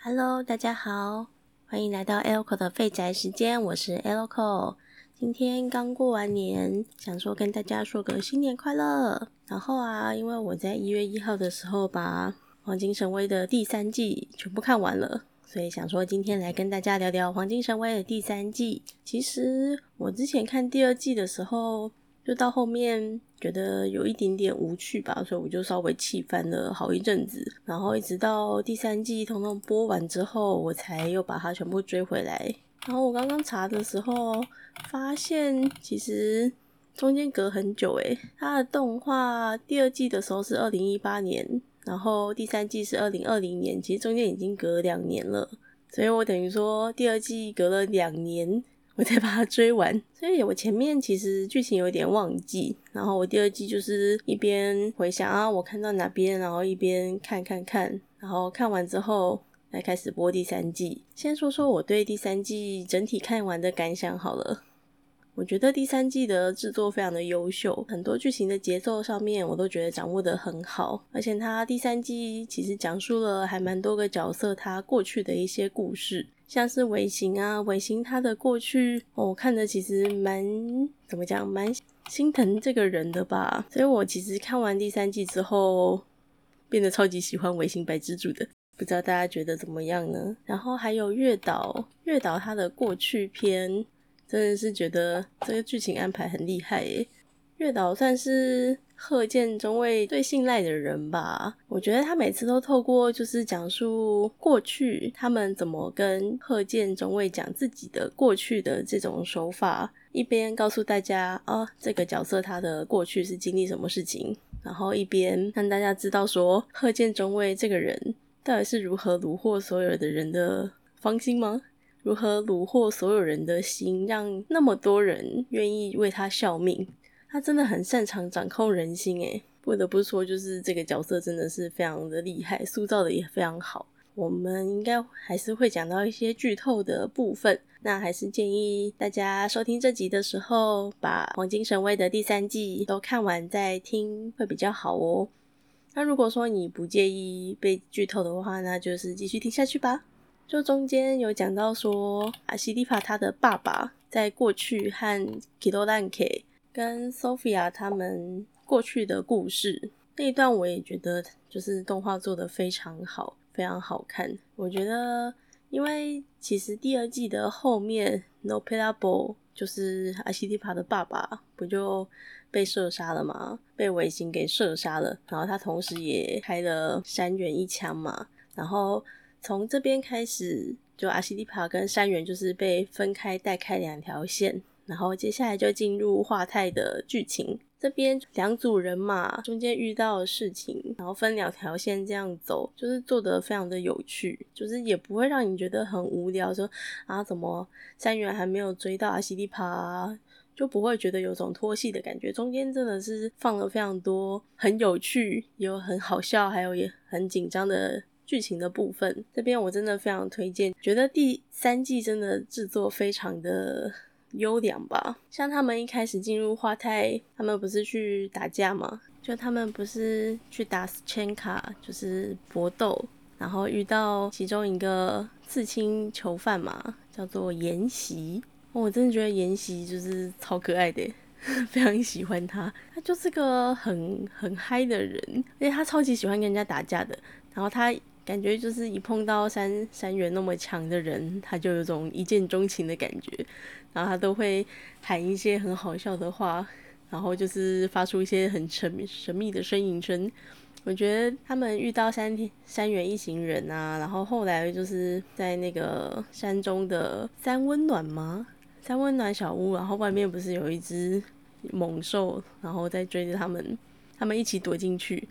Hello，大家好，欢迎来到 Elco 的废宅时间，我是 Elco。今天刚过完年，想说跟大家说个新年快乐。然后啊，因为我在一月一号的时候把《黄金神威》的第三季全部看完了，所以想说今天来跟大家聊聊《黄金神威》的第三季。其实我之前看第二季的时候。就到后面觉得有一点点无趣吧，所以我就稍微弃番了好一阵子，然后一直到第三季统统播完之后，我才又把它全部追回来。然后我刚刚查的时候发现，其实中间隔很久诶，它的动画第二季的时候是二零一八年，然后第三季是二零二零年，其实中间已经隔两年了，所以我等于说第二季隔了两年。我再把它追完，所以我前面其实剧情有点忘记，然后我第二季就是一边回想啊，我看到哪边，然后一边看看看，然后看完之后来开始播第三季。先说说我对第三季整体看完的感想好了。我觉得第三季的制作非常的优秀，很多剧情的节奏上面我都觉得掌握的很好，而且它第三季其实讲述了还蛮多个角色他过去的一些故事。像是尾行啊，尾行他的过去，我看的其实蛮怎么讲，蛮心疼这个人的吧。所以我其实看完第三季之后，变得超级喜欢尾行白蜘蛛的。不知道大家觉得怎么样呢？然后还有月岛，月岛他的过去篇，真的是觉得这个剧情安排很厉害耶。月岛算是。贺建中尉最信赖的人吧，我觉得他每次都透过就是讲述过去他们怎么跟贺建中尉讲自己的过去的这种手法，一边告诉大家啊这个角色他的过去是经历什么事情，然后一边让大家知道说贺建中尉这个人到底是如何虏获所有的人的芳心吗？如何虏获所有人的心，让那么多人愿意为他效命？他真的很擅长掌控人心，诶，不得不说，就是这个角色真的是非常的厉害，塑造的也非常好。我们应该还是会讲到一些剧透的部分，那还是建议大家收听这集的时候，把《黄金神威》的第三季都看完再听会比较好哦。那如果说你不介意被剧透的话，那就是继续听下去吧。就中间有讲到说，阿西蒂帕他的爸爸在过去和 Kido Lanke。跟 Sophia 他们过去的故事那一段，我也觉得就是动画做的非常好，非常好看。我觉得，因为其实第二季的后面，No Playable 就是阿西蒂帕的爸爸不就被射杀了吗？被尾行给射杀了，然后他同时也开了山原一枪嘛。然后从这边开始，就阿西蒂帕跟山原就是被分开带开两条线。然后接下来就进入华泰的剧情，这边两组人马中间遇到的事情，然后分两条线这样走，就是做的非常的有趣，就是也不会让你觉得很无聊，说啊怎么三元还没有追到阿西利帕，就不会觉得有种拖戏的感觉。中间真的是放了非常多很有趣，有很好笑，还有也很紧张的剧情的部分。这边我真的非常推荐，觉得第三季真的制作非常的。优良吧，像他们一开始进入花太，他们不是去打架吗？就他们不是去打千卡，就是搏斗，然后遇到其中一个刺青囚犯嘛，叫做延禧。我真的觉得延禧就是超可爱的，非常喜欢他。他就是个很很嗨的人，而且他超级喜欢跟人家打架的。然后他。感觉就是一碰到山山原那么强的人，他就有种一见钟情的感觉，然后他都会喊一些很好笑的话，然后就是发出一些很神神秘的呻吟声。我觉得他们遇到山山原一行人啊，然后后来就是在那个山中的三温暖吗？三温暖小屋，然后外面不是有一只猛兽，然后在追着他们，他们一起躲进去。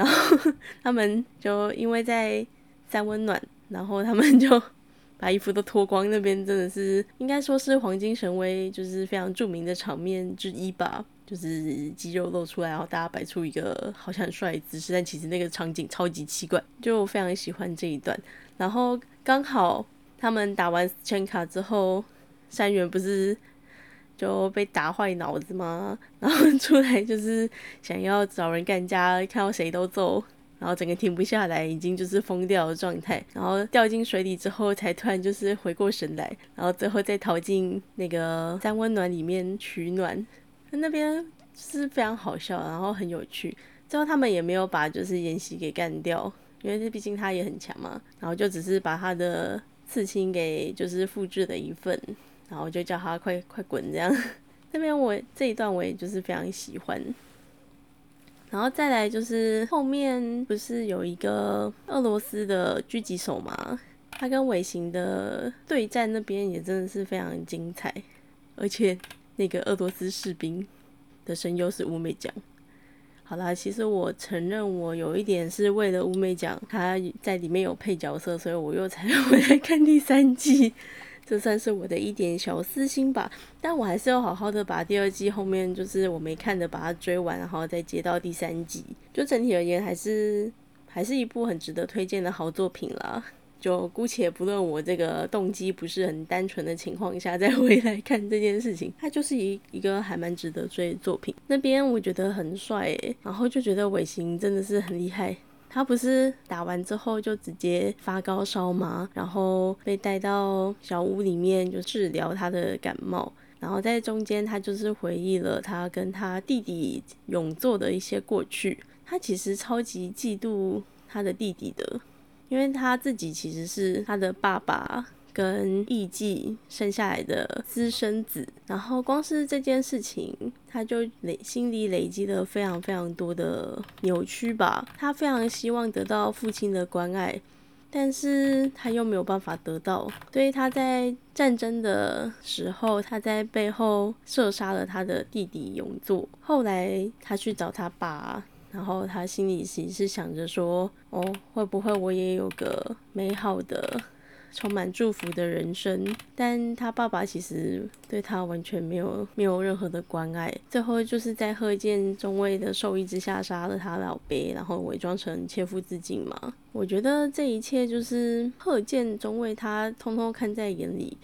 然后 他们就因为在三温暖，然后他们就 把衣服都脱光。那边真的是应该说是黄金神威，就是非常著名的场面之一吧。就是肌肉露出来，然后大家摆出一个好像很帅的姿势，但其实那个场景超级奇怪，就非常喜欢这一段。然后刚好他们打完千卡之后，山原不是。就被打坏脑子吗？然后出来就是想要找人干架，看到谁都揍，然后整个停不下来，已经就是疯掉的状态。然后掉进水里之后，才突然就是回过神来，然后最后再逃进那个三温暖里面取暖。那边是非常好笑，然后很有趣。最后他们也没有把就是妍希给干掉，因为这毕竟他也很强嘛。然后就只是把他的刺青给就是复制了一份，然后我就叫他快快滚这样。那边我这一段我也就是非常喜欢。然后再来就是后面不是有一个俄罗斯的狙击手嘛，他跟尾行的对战那边也真的是非常精彩，而且那个俄罗斯士兵的声优是乌美奖。好啦，其实我承认我有一点是为了乌梅奖他在里面有配角色，所以我又才 回来看第三季，这算是我的一点小私心吧。但我还是要好好的把第二季后面就是我没看的把它追完，然后再接到第三季。就整体而言，还是还是一部很值得推荐的好作品啦。就姑且不论我这个动机不是很单纯的情况下再回来看这件事情，它就是一一个还蛮值得追的作品。那边我觉得很帅诶，然后就觉得尾行真的是很厉害。他不是打完之后就直接发高烧吗？然后被带到小屋里面就治疗他的感冒，然后在中间他就是回忆了他跟他弟弟永作的一些过去。他其实超级嫉妒他的弟弟的。因为他自己其实是他的爸爸跟艺妓生下来的私生子，然后光是这件事情，他就累心里累积了非常非常多的扭曲吧。他非常希望得到父亲的关爱，但是他又没有办法得到，所以他在战争的时候，他在背后射杀了他的弟弟永作。后来他去找他爸。然后他心里其实是想着说：“哦，会不会我也有个美好的、充满祝福的人生？”但他爸爸其实对他完全没有没有任何的关爱。最后就是在贺建中尉的授意之下杀了他老爹，然后伪装成切腹自尽嘛。我觉得这一切就是贺建中尉他通通看在眼里，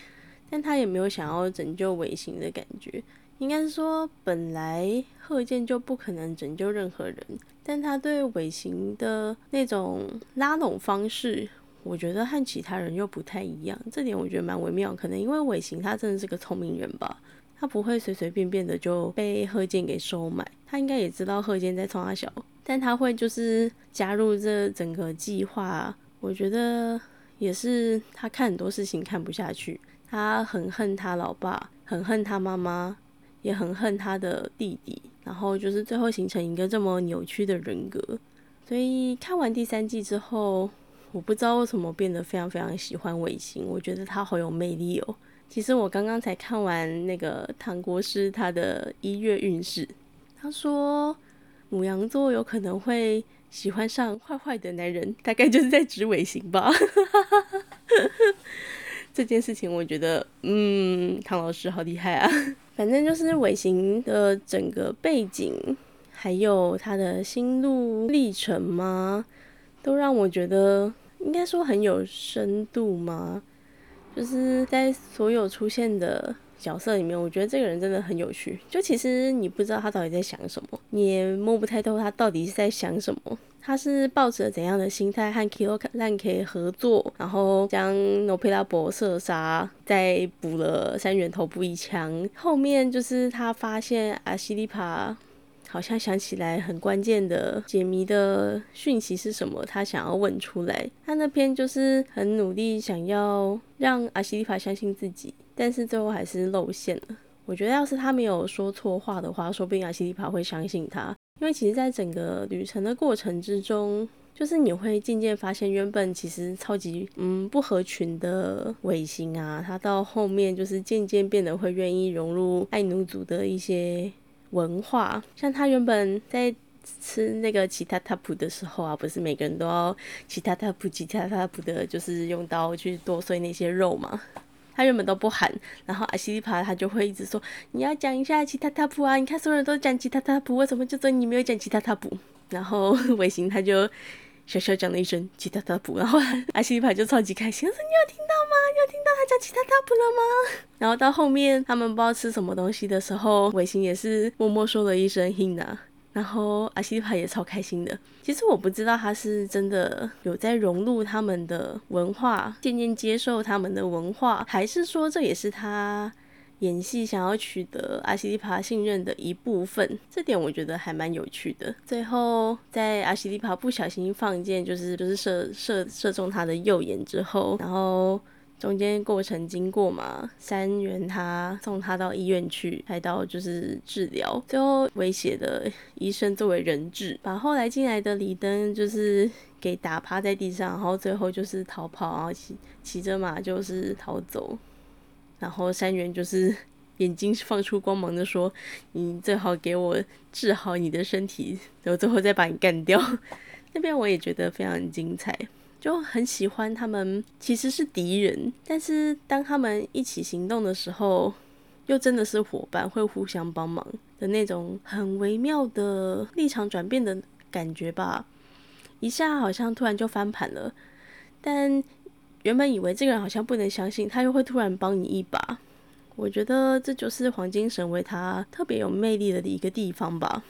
但他也没有想要拯救尾行的感觉。应该是说，本来贺建就不可能拯救任何人，但他对尾行的那种拉拢方式，我觉得和其他人又不太一样。这点我觉得蛮微妙，可能因为尾行他真的是个聪明人吧，他不会随随便便的就被贺建给收买。他应该也知道贺建在冲他小，但他会就是加入这整个计划。我觉得也是他看很多事情看不下去，他很恨他老爸，很恨他妈妈。也很恨他的弟弟，然后就是最后形成一个这么扭曲的人格。所以看完第三季之后，我不知道为什么变得非常非常喜欢尾行，我觉得他好有魅力哦。其实我刚刚才看完那个唐国师他的一月运势，他说母羊座有可能会喜欢上坏坏的男人，大概就是在指尾行吧。这件事情我觉得，嗯，唐老师好厉害啊。反正就是尾行的整个背景，还有他的心路历程吗，都让我觉得应该说很有深度嘛。就是在所有出现的角色里面，我觉得这个人真的很有趣。就其实你不知道他到底在想什么，你也摸不太透他到底是在想什么。他是抱着怎样的心态和 Kilo Lank 合作，然后将 No p e l a 博射杀，再补了三元头部一枪。后面就是他发现阿西利帕好像想起来很关键的解谜的讯息是什么，他想要问出来。他那篇就是很努力想要让阿西利帕相信自己，但是最后还是露馅了。我觉得要是他没有说错话的话，说不定阿西利帕会相信他。因为其实，在整个旅程的过程之中，就是你会渐渐发现，原本其实超级嗯不合群的尾行啊，他到后面就是渐渐变得会愿意融入爱奴族的一些文化。像他原本在吃那个其他塔普的时候啊，不是每个人都要其他塔普、其他塔普的，就是用刀去剁碎那些肉嘛。他原本都不喊，然后阿西利帕他就会一直说：“你要讲一下其他塔普啊！你看所有人都讲其他塔普，为什么就只有你没有讲其他塔普？”然后 尾行他就小小讲了一声其他塔普，然后 阿西利帕就超级开心，说：“你有听到吗？你有听到他讲其他塔普了吗？” 然后到后面他们不知道吃什么东西的时候，尾行也是默默说了一声 “hina”，然后阿西利帕也超开心的。其实我不知道他是真的有在融入他们的文化，渐渐接受他们的文化，还是说这也是他演戏想要取得阿西利帕信任的一部分？这点我觉得还蛮有趣的。最后在阿西利帕不小心放箭，就是就是射射射中他的右眼之后，然后。中间过程经过嘛，三元他送他到医院去还到，就是治疗，最后威胁的医生作为人质，把后来进来的李登就是给打趴在地上，然后最后就是逃跑，然后骑骑着马就是逃走，然后三元就是 眼睛放出光芒的说：“你最好给我治好你的身体，然后最后再把你干掉。”那边我也觉得非常精彩。就很喜欢他们，其实是敌人，但是当他们一起行动的时候，又真的是伙伴，会互相帮忙的那种很微妙的立场转变的感觉吧。一下好像突然就翻盘了，但原本以为这个人好像不能相信，他又会突然帮你一把。我觉得这就是黄金神为他特别有魅力的一个地方吧。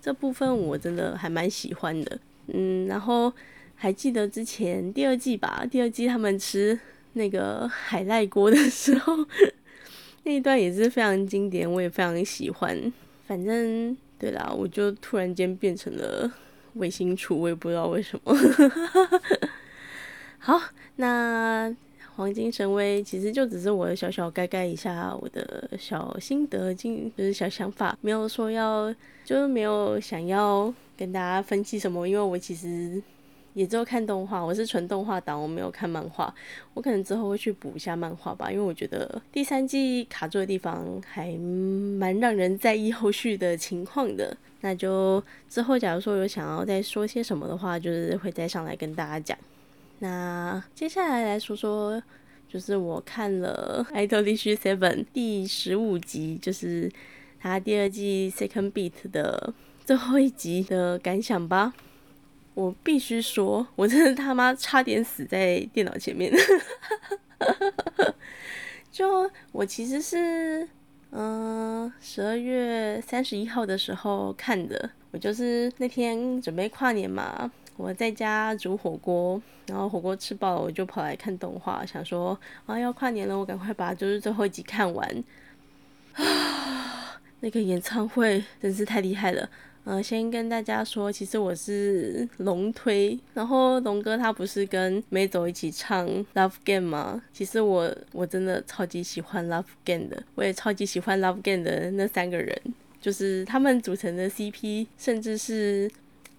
这部分我真的还蛮喜欢的，嗯，然后。还记得之前第二季吧？第二季他们吃那个海赖锅的时候，那一段也是非常经典，我也非常喜欢。反正对啦，我就突然间变成了卫星厨，我也不知道为什么。好，那黄金神威其实就只是我小小盖盖一下我的小心得，经就是小想法，没有说要，就是没有想要跟大家分析什么，因为我其实。也只有看动画，我是纯动画党，我没有看漫画。我可能之后会去补一下漫画吧，因为我觉得第三季卡住的地方还蛮让人在意后续的情况的。那就之后假如说有想要再说些什么的话，就是会再上来跟大家讲。那接下来来说说，就是我看了《爱豆必须 Seven》第十五集，就是它第二季 Second Beat 的最后一集的感想吧。我必须说，我真的他妈差点死在电脑前面。就我其实是，嗯，十二月三十一号的时候看的。我就是那天准备跨年嘛，我在家煮火锅，然后火锅吃饱了，我就跑来看动画，想说啊要跨年了，我赶快把就是最后一集看完。啊，那个演唱会真是太厉害了。呃，先跟大家说，其实我是龙推，然后龙哥他不是跟梅总一起唱《Love Game》吗？其实我我真的超级喜欢《Love Game》的，我也超级喜欢《Love Game》的那三个人，就是他们组成的 CP，甚至是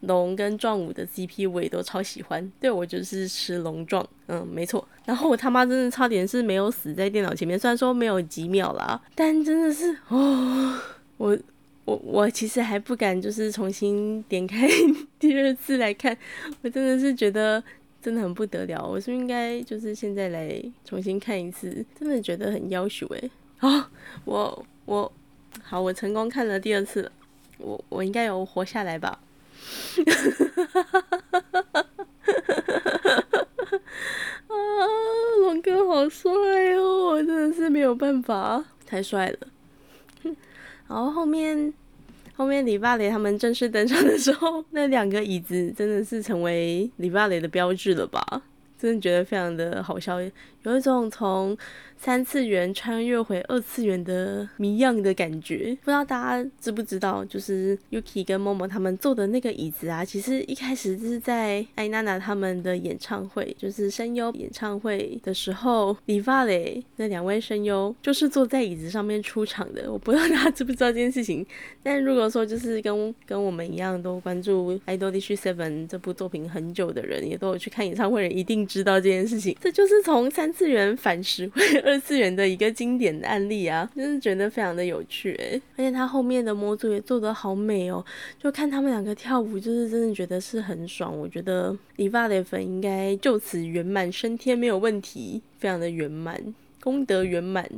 龙跟壮武的 CP，我也都超喜欢。对我就是吃龙壮，嗯，没错。然后我他妈真的差点是没有死在电脑前面，虽然说没有几秒啦，但真的是哦，我。我我其实还不敢，就是重新点开 第二次来看，我真的是觉得真的很不得了。我是不是应该就是现在来重新看一次，真的觉得很要求诶。啊，我我好，我成功看了第二次，我我应该有活下来吧？啊，龙哥好帅哦！我真的是没有办法，太帅了。然后后面，后面李霸雷他们正式登场的时候，那两个椅子真的是成为李霸雷的标志了吧？真的觉得非常的好笑，有一种从。三次元穿越回二次元的谜样的感觉，不知道大家知不知道？就是 Yuki 跟 Momo 他们坐的那个椅子啊，其实一开始就是在艾娜娜他们的演唱会，就是声优演唱会的时候，李发嘞那两位声优就是坐在椅子上面出场的。我不知道大家知不知道这件事情，但如果说就是跟跟我们一样都关注《Idol Dish Seven》这部作品很久的人，也都有去看演唱会人，一定知道这件事情。这就是从三次元反时回。二次元的一个经典的案例啊，真是觉得非常的有趣诶，而且他后面的模组也做得好美哦，就看他们两个跳舞，就是真的觉得是很爽。我觉得理发的粉应该就此圆满升天没有问题，非常的圆满，功德圆满。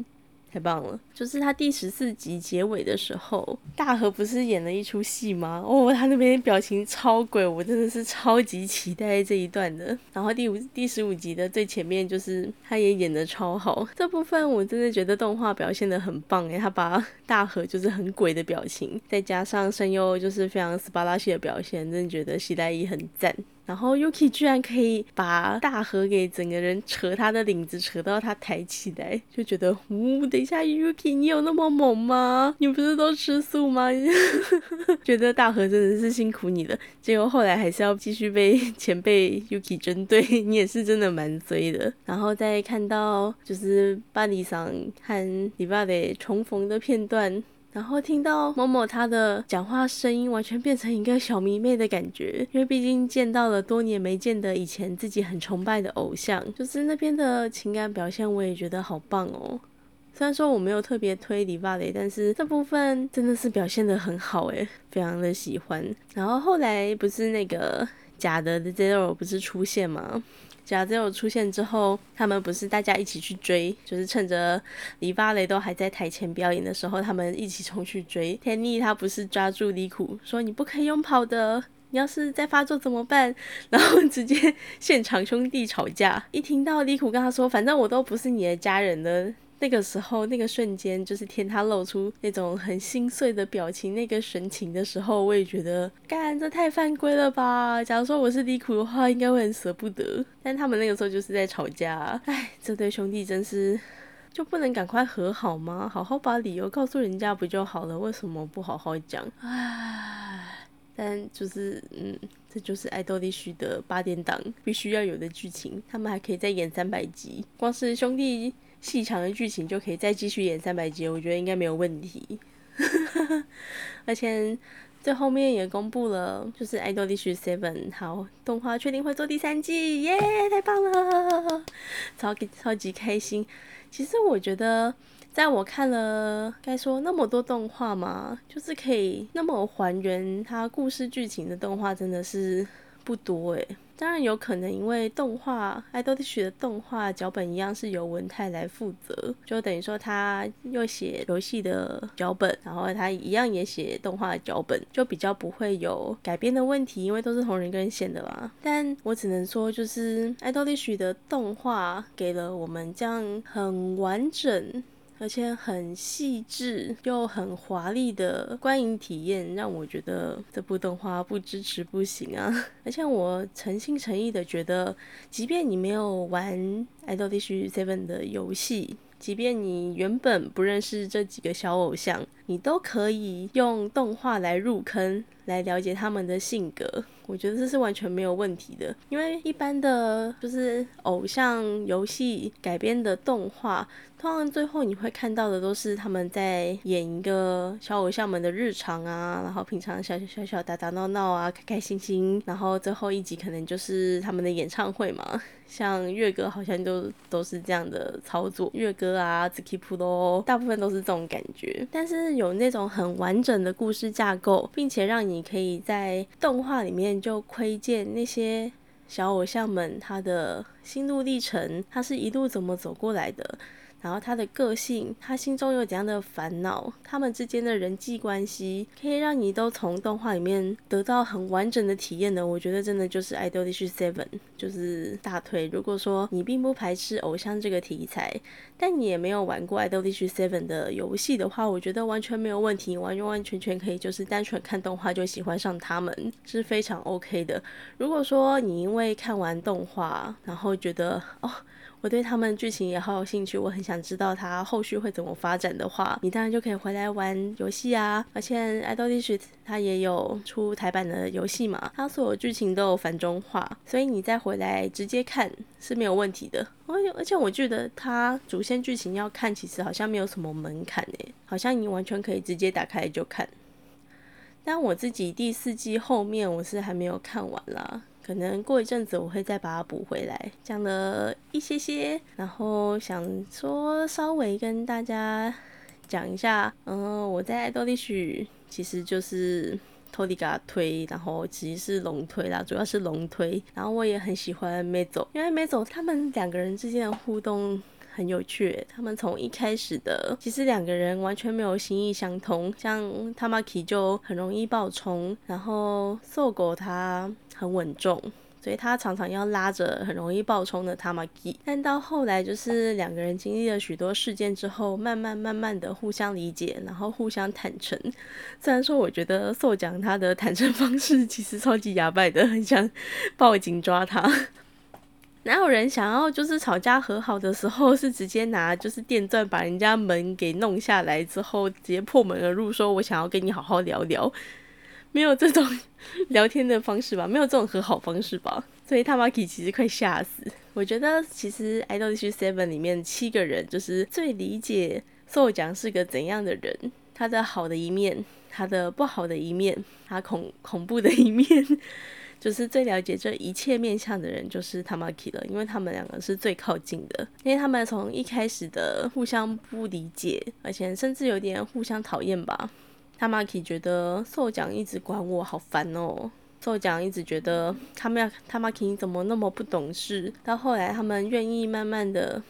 太棒了！就是他第十四集结尾的时候，大河不是演了一出戏吗？哦，他那边表情超鬼，我真的是超级期待这一段的。然后第五、第十五集的最前面，就是他也演的超好，这部分我真的觉得动画表现的很棒诶，他把大河就是很鬼的表情，再加上声优就是非常斯巴拉系的表现，真的觉得西代一很赞。然后 Yuki 居然可以把大河给整个人扯他的领子，扯到他抬起来，就觉得，呜，等一下 Yuki 你有那么猛吗？你不是都吃素吗？觉得大河真的是辛苦你了。结果后来还是要继续被前辈 Yuki 针对，你也是真的蛮衰的。然后再看到就是巴里桑和里巴雷重逢的片段。然后听到某某他的讲话声音，完全变成一个小迷妹的感觉，因为毕竟见到了多年没见的以前自己很崇拜的偶像，就是那边的情感表现，我也觉得好棒哦。虽然说我没有特别推李巴雷，但是这部分真的是表现的很好诶，非常的喜欢。然后后来不是那个假的 Zero 不是出现吗？假只有出现之后，他们不是大家一起去追，就是趁着黎巴雷都还在台前表演的时候，他们一起冲去追。天逆他不是抓住李苦说：“你不可以用跑的，你要是再发作怎么办？”然后直接 现场兄弟吵架。一听到李苦跟他说：“反正我都不是你的家人了。”那个时候，那个瞬间，就是天他露出那种很心碎的表情，那个神情的时候，我也觉得，干这太犯规了吧！假如说我是李苦的话，应该会很舍不得。但他们那个时候就是在吵架，哎，这对兄弟真是就不能赶快和好吗？好好把理由告诉人家不就好了？为什么不好好讲？唉，但就是，嗯，这就是爱豆必须的八点档必须要有的剧情，他们还可以再演三百集，光是兄弟。细长的剧情就可以再继续演三百集，我觉得应该没有问题。而且最后面也公布了，就是《爱豆历史 Seven》好动画确定会做第三季，耶，太棒了，超级超级开心。其实我觉得，在我看了该说那么多动画嘛，就是可以那么还原它故事剧情的动画，真的是不多诶。当然有可能，因为动画《爱豆地区》的动画脚本一样是由文泰来负责，就等于说他又写游戏的脚本，然后他一样也写动画的脚本，就比较不会有改编的问题，因为都是同人跟线的嘛。但我只能说，就是《爱豆地区》的动画给了我们这样很完整。而且很细致又很华丽的观影体验，让我觉得这部动画不支持不行啊！而且我诚心诚意的觉得，即便你没有玩《爱豆地区 Seven》的游戏，即便你原本不认识这几个小偶像，你都可以用动画来入坑，来了解他们的性格。我觉得这是完全没有问题的，因为一般的就是偶像游戏改编的动画，通常最后你会看到的都是他们在演一个小偶像们的日常啊，然后平常小小小小打打闹闹啊，开开心心，然后最后一集可能就是他们的演唱会嘛。像月哥好像就都是这样的操作，月哥啊、z k i p u 大部分都是这种感觉。但是有那种很完整的故事架构，并且让你可以在动画里面就窥见那些小偶像们他的心路历程，他是一路怎么走过来的。然后他的个性，他心中有怎样的烦恼，他们之间的人际关系，可以让你都从动画里面得到很完整的体验的。我觉得真的就是《Idolish Seven》，就是大推。如果说你并不排斥偶像这个题材，但你也没有玩过《Idolish Seven》的游戏的话，我觉得完全没有问题，完完全全可以就是单纯看动画就喜欢上他们，是非常 OK 的。如果说你因为看完动画，然后觉得哦。我对他们剧情也好有兴趣，我很想知道他后续会怎么发展的话，你当然就可以回来玩游戏啊。而且《爱豆历史》它也有出台版的游戏嘛，它所有剧情都有繁中化，所以你再回来直接看是没有问题的。而且而且我觉得它主线剧情要看，其实好像没有什么门槛诶，好像你完全可以直接打开就看。但我自己第四季后面我是还没有看完啦。可能过一阵子我会再把它补回来，讲了一些些，然后想说稍微跟大家讲一下，嗯，我在多利许其实就是托迪嘎推，然后其实是龙推啦，主要是龙推，然后我也很喜欢梅走，因为梅走他们两个人之间的互动。很有趣。他们从一开始的，其实两个人完全没有心意相通，像 Tamaki 就很容易爆冲，然后瘦狗他很稳重。所以他常常要拉着很容易爆冲的 Tamaki，但到后来就是两个人经历了许多事件之后，慢慢慢慢的互相理解，然后互相坦诚。虽然说我觉得受奖他的坦诚方式其实超级牙败的，很想报警抓他。哪有人想要就是吵架和好的时候是直接拿就是电钻把人家门给弄下来之后直接破门而入，说我想要跟你好好聊聊。没有这种聊天的方式吧，没有这种和好方式吧，所以 Tamaki 其实快吓死。我觉得其实《Idol Seven》里面七个人就是最理解受奖是个怎样的人，他的好的一面，他的不好的一面，他恐恐怖的一面，就是最了解这一切面相的人就是 Tamaki 了，因为他们两个是最靠近的，因为他们从一开始的互相不理解，而且甚至有点互相讨厌吧。他妈 k 觉得受奖一直管我好烦哦，受奖一直觉得他们要他妈 k 你怎么那么不懂事？到后来他们愿意慢慢的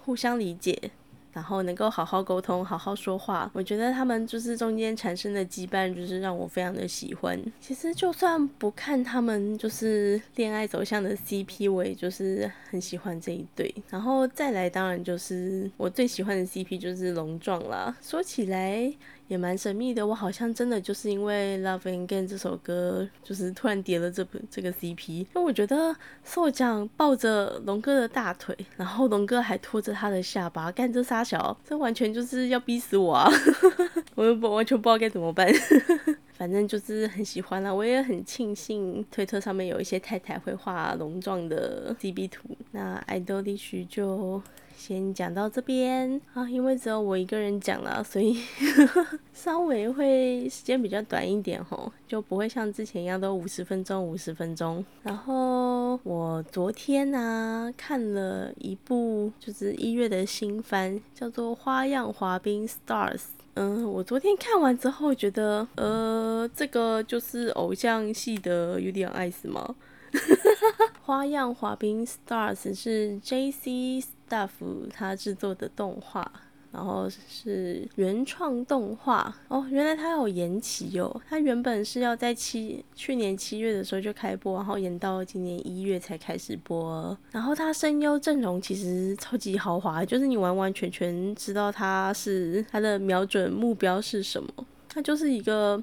互相理解。然后能够好好沟通，好好说话，我觉得他们就是中间产生的羁绊，就是让我非常的喜欢。其实就算不看他们就是恋爱走向的 CP，我也就是很喜欢这一对。然后再来，当然就是我最喜欢的 CP 就是龙壮啦。说起来也蛮神秘的，我好像真的就是因为《Love and Gain》这首歌，就是突然叠了这部这个 CP。因为我觉得受奖抱着龙哥的大腿，然后龙哥还拖着他的下巴，干这啥？大小，这完全就是要逼死我啊！我又不完全不知道该怎么办，反正就是很喜欢啦。我也很庆幸推特上面有一些太太会画龙状的 CB 图。那爱豆历史就。先讲到这边啊，因为只有我一个人讲了，所以 稍微会时间比较短一点吼，就不会像之前一样都五十分钟五十分钟。然后我昨天呢看了一部就是一月的新番，叫做《花样滑冰 Stars》。嗯，我昨天看完之后觉得，呃，这个就是偶像系的有点爱死吗？花样滑冰 Stars 是 J.C. 大福他制作的动画，然后是原创动画哦。原来它有延期哦，它原本是要在七去年七月的时候就开播，然后延到今年一月才开始播。然后它声优阵容其实超级豪华，就是你完完全全知道它是它的瞄准目标是什么，它就是一个。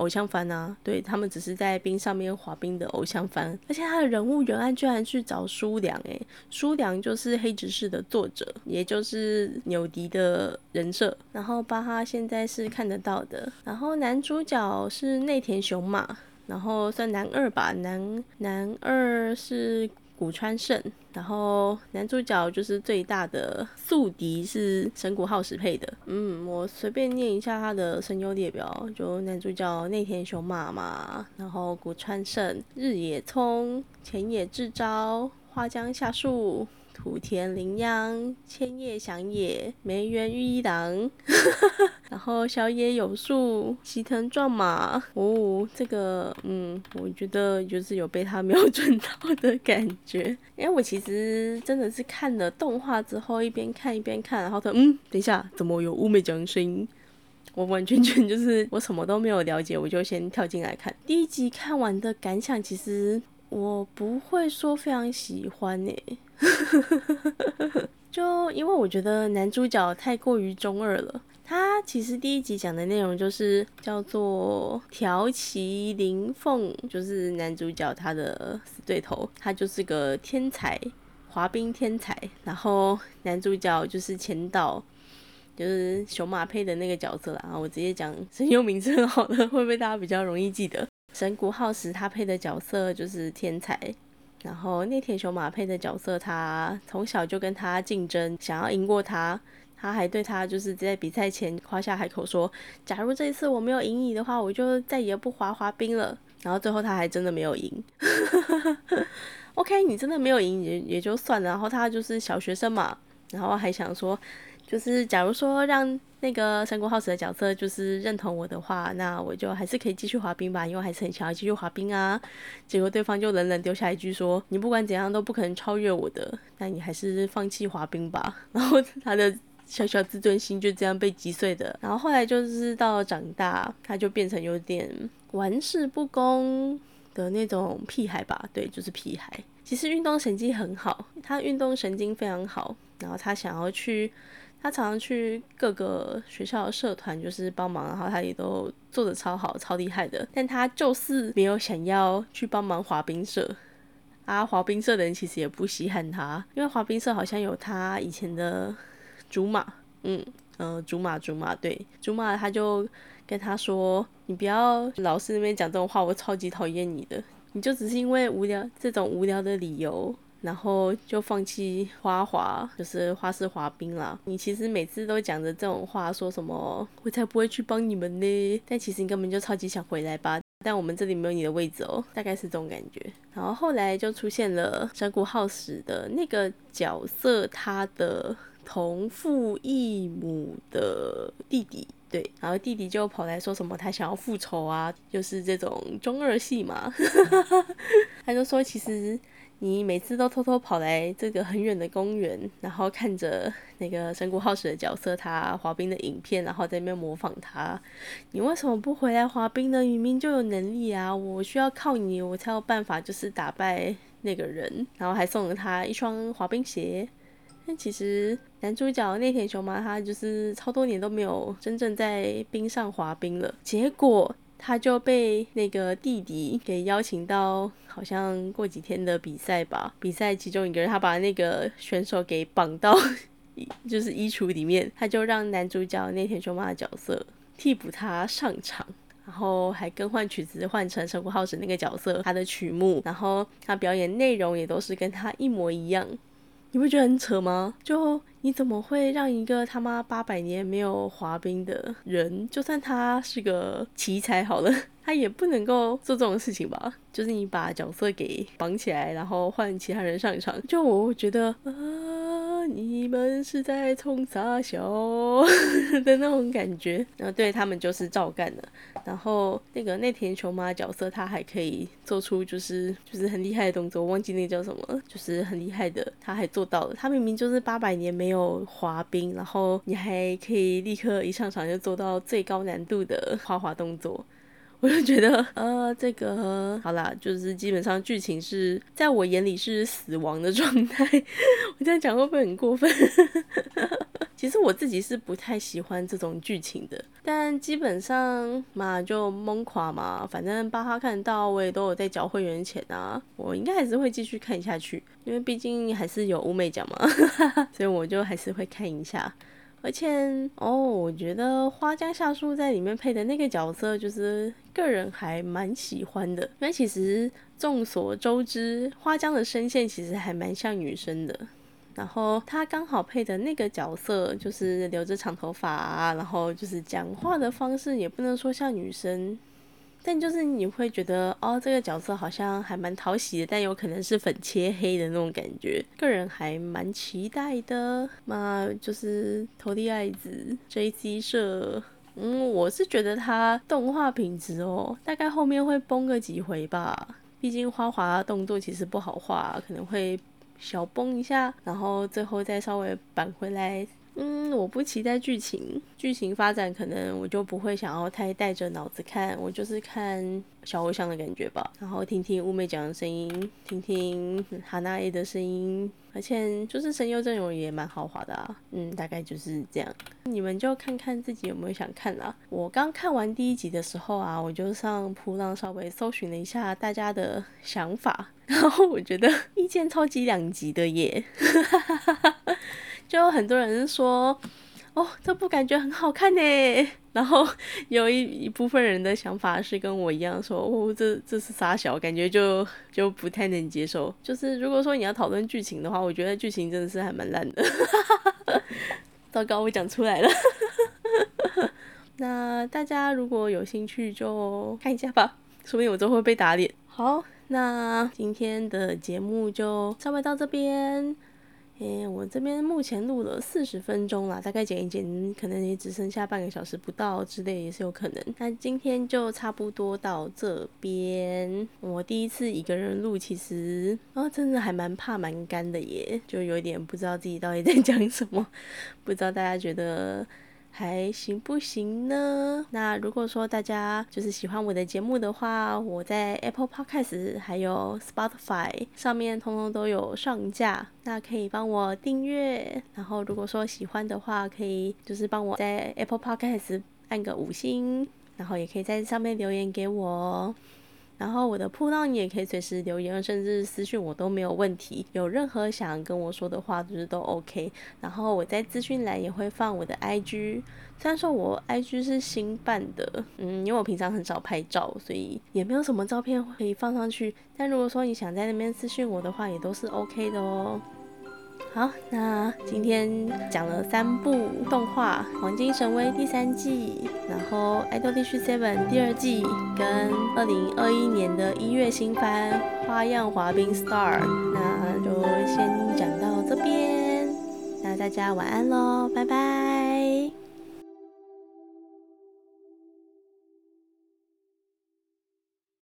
偶像番啊，对他们只是在冰上面滑冰的偶像番，而且他的人物原案居然去找舒良，诶，舒良就是黑执事的作者，也就是纽迪的人设，然后巴哈现在是看得到的，然后男主角是内田雄马，然后算男二吧，男男二是。古川胜，然后男主角就是最大的宿敌是神谷浩史配的。嗯，我随便念一下他的声优列表，就男主角内田雄马嘛，然后古川胜、日野聪、前野智昭、花江夏树。土田绫央、千叶祥也、梅园玉一郎，然后小野有树、齐藤壮马。哦，这个，嗯，我觉得就是有被他瞄准到的感觉。因为我其实真的是看了动画之后，一边看一边看，然后他，嗯，等一下，怎么有乌梅讲声音？我完全全就是我什么都没有了解，我就先跳进来看。第一集看完的感想，其实我不会说非常喜欢诶。就因为我觉得男主角太过于中二了。他其实第一集讲的内容就是叫做条崎林凤，就是男主角他的死对头，他就是个天才滑冰天才。然后男主角就是前导，就是熊马配的那个角色啦。我直接讲声优名称好了，会不会大家比较容易记得？神谷浩史他配的角色就是天才。然后内田雄马配的角色，他从小就跟他竞争，想要赢过他。他还对他就是在比赛前夸下海口说：“假如这一次我没有赢你的话，我就再也不滑滑冰了。”然后最后他还真的没有赢。OK，你真的没有赢也也就算了。然后他就是小学生嘛，然后还想说。就是假如说让那个三国浩史的角色就是认同我的话，那我就还是可以继续滑冰吧，因为还是很想要继续滑冰啊。结果对方就冷冷丢下一句说：“你不管怎样都不可能超越我的，那你还是放弃滑冰吧。”然后他的小小自尊心就这样被击碎的。然后后来就是到长大，他就变成有点玩世不恭的那种屁孩吧？对，就是屁孩。其实运动神经很好，他运动神经非常好。然后他想要去，他常常去各个学校的社团，就是帮忙，然后他也都做的超好、超厉害的。但他就是没有想要去帮忙滑冰社啊，滑冰社的人其实也不稀罕他，因为滑冰社好像有他以前的竹马，嗯嗯，竹马竹马，对，竹马他就跟他说：“你不要老是那边讲这种话，我超级讨厌你的，你就只是因为无聊这种无聊的理由。”然后就放弃花滑，就是花式滑冰啦。你其实每次都讲着这种话，说什么我才不会去帮你们呢？但其实你根本就超级想回来吧。但我们这里没有你的位置哦，大概是这种感觉。然后后来就出现了山谷浩史的那个角色，他的同父异母的弟弟，对，然后弟弟就跑来说什么他想要复仇啊，就是这种中二戏嘛。他就说其实。你每次都偷偷跑来这个很远的公园，然后看着那个神谷浩史的角色他滑冰的影片，然后在那边模仿他。你为什么不回来滑冰呢？明明就有能力啊！我需要靠你，我才有办法就是打败那个人。然后还送了他一双滑冰鞋。其实男主角内田雄马他就是超多年都没有真正在冰上滑冰了，结果。他就被那个弟弟给邀请到，好像过几天的比赛吧。比赛其中一个人，他把那个选手给绑到，就是衣橱里面。他就让男主角内田雄马的角色替补他上场，然后还更换曲子，换成神谷浩史那个角色他的曲目，然后他表演内容也都是跟他一模一样。你不觉得很扯吗？就你怎么会让一个他妈八百年没有滑冰的人，就算他是个奇才好了，他也不能够做这种事情吧？就是你把角色给绑起来，然后换其他人上场，就我觉得啊，你们是在冲啥笑 的那种感觉。然后对他们就是照干的。然后那个内田球妈角色，他还可以做出就是就是很厉害的动作，我忘记那叫什么，就是很厉害的，他还做到了。他明明就是八百年没有滑冰，然后你还可以立刻一上场就做到最高难度的滑滑动作。我就觉得，呃，这个好啦，就是基本上剧情是在我眼里是死亡的状态。我这样讲会不会很过分？其实我自己是不太喜欢这种剧情的，但基本上嘛就懵垮嘛，反正巴哈看到我也都有在缴会员钱啊，我应该还是会继续看下去，因为毕竟还是有乌美奖嘛，所以我就还是会看一下。而且哦，我觉得花江夏树在里面配的那个角色，就是个人还蛮喜欢的。因为其实众所周知，花江的声线其实还蛮像女生的。然后他刚好配的那个角色，就是留着长头发，然后就是讲话的方式也不能说像女生。但就是你会觉得哦，这个角色好像还蛮讨喜的，但有可能是粉切黑的那种感觉，个人还蛮期待的。嘛就是投递爱子 J C 社，嗯，我是觉得它动画品质哦，大概后面会崩个几回吧，毕竟花滑动作其实不好画，可能会小崩一下，然后最后再稍微扳回来。嗯，我不期待剧情，剧情发展可能我就不会想要太带着脑子看，我就是看小偶像的感觉吧，然后听听乌美讲的声音，听听哈娜 A 的声音，而且就是声优阵容也蛮豪华的啊，嗯，大概就是这样，你们就看看自己有没有想看啦。我刚看完第一集的时候啊，我就上扑浪稍微搜寻了一下大家的想法，然后我觉得意见超级两极的耶。就很多人说，哦，这部感觉很好看呢。然后有一一部分人的想法是跟我一样，说，哦，这这是傻小，感觉就就不太能接受。就是如果说你要讨论剧情的话，我觉得剧情真的是还蛮烂的。糟糕，我讲出来了。那大家如果有兴趣就看一下吧，说不定我都会被打脸。好，那今天的节目就稍微到这边。诶，我这边目前录了四十分钟啦，大概剪一剪，可能也只剩下半个小时不到之类，也是有可能。那今天就差不多到这边。我第一次一个人录，其实啊，真的还蛮怕蛮干的耶，就有点不知道自己到底在讲什么，不知道大家觉得。还行不行呢？那如果说大家就是喜欢我的节目的话，我在 Apple Podcast 还有 Spotify 上面通通都有上架，那可以帮我订阅。然后如果说喜欢的话，可以就是帮我在 Apple Podcast 按个五星，然后也可以在上面留言给我。然后我的铺道你也可以随时留言，甚至私讯我都没有问题。有任何想跟我说的话，就是都 OK。然后我在资讯栏也会放我的 IG，虽然说我 IG 是新办的，嗯，因为我平常很少拍照，所以也没有什么照片可以放上去。但如果说你想在那边私讯我的话，也都是 OK 的哦。好，那今天讲了三部动画，《黄金神威》第三季，然后《爱豆地区 Seven》第二季，跟二零二一年的一月新番《花样滑冰 Star》，那就先讲到这边，那大家晚安喽，拜拜。